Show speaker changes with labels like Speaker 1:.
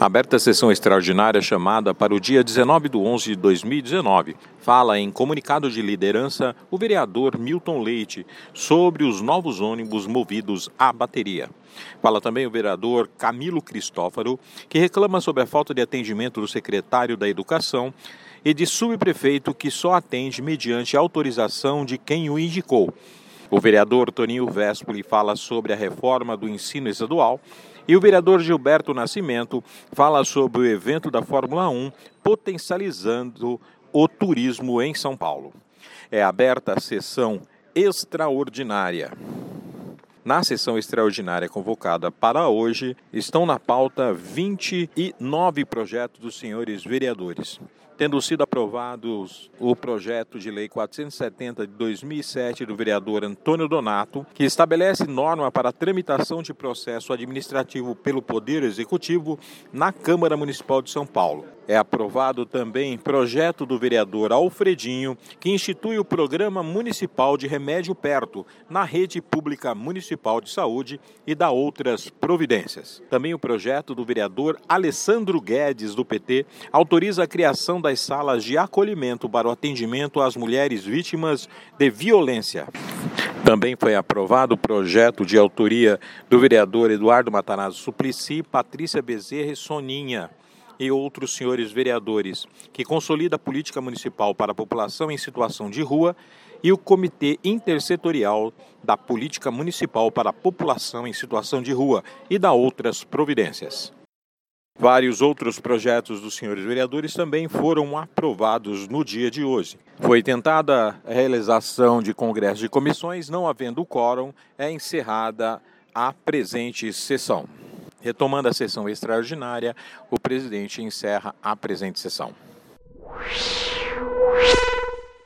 Speaker 1: Aberta a sessão extraordinária chamada para o dia 19 de 11 de 2019. Fala em comunicado de liderança o vereador Milton Leite sobre os novos ônibus movidos a bateria. Fala também o vereador Camilo Cristófaro, que reclama sobre a falta de atendimento do secretário da Educação e de subprefeito que só atende mediante autorização de quem o indicou. O vereador Toninho Vespoli fala sobre a reforma do ensino estadual e o vereador Gilberto Nascimento fala sobre o evento da Fórmula 1 potencializando o turismo em São Paulo. É aberta a sessão extraordinária. Na sessão extraordinária convocada para hoje, estão na pauta 29 projetos dos senhores vereadores tendo sido aprovados o projeto de lei 470 de 2007 do vereador Antônio Donato, que estabelece norma para a tramitação de processo administrativo pelo Poder Executivo na Câmara Municipal de São Paulo. É aprovado também projeto do vereador Alfredinho, que institui o Programa Municipal de Remédio Perto na Rede Pública Municipal de Saúde e dá outras providências. Também o projeto do vereador Alessandro Guedes, do PT, autoriza a criação das salas de acolhimento para o atendimento às mulheres vítimas de violência. Também foi aprovado o projeto de autoria do vereador Eduardo Matarazzo Suplicy, Patrícia Bezerra e Soninha e outros senhores vereadores, que consolida a política municipal para a população em situação de rua e o Comitê Intersetorial da Política Municipal para a População em Situação de Rua e da outras providências. Vários outros projetos dos senhores vereadores também foram aprovados no dia de hoje. Foi tentada a realização de congressos de comissões, não havendo quórum, é encerrada a presente sessão. Retomando a sessão extraordinária, o presidente encerra a presente sessão.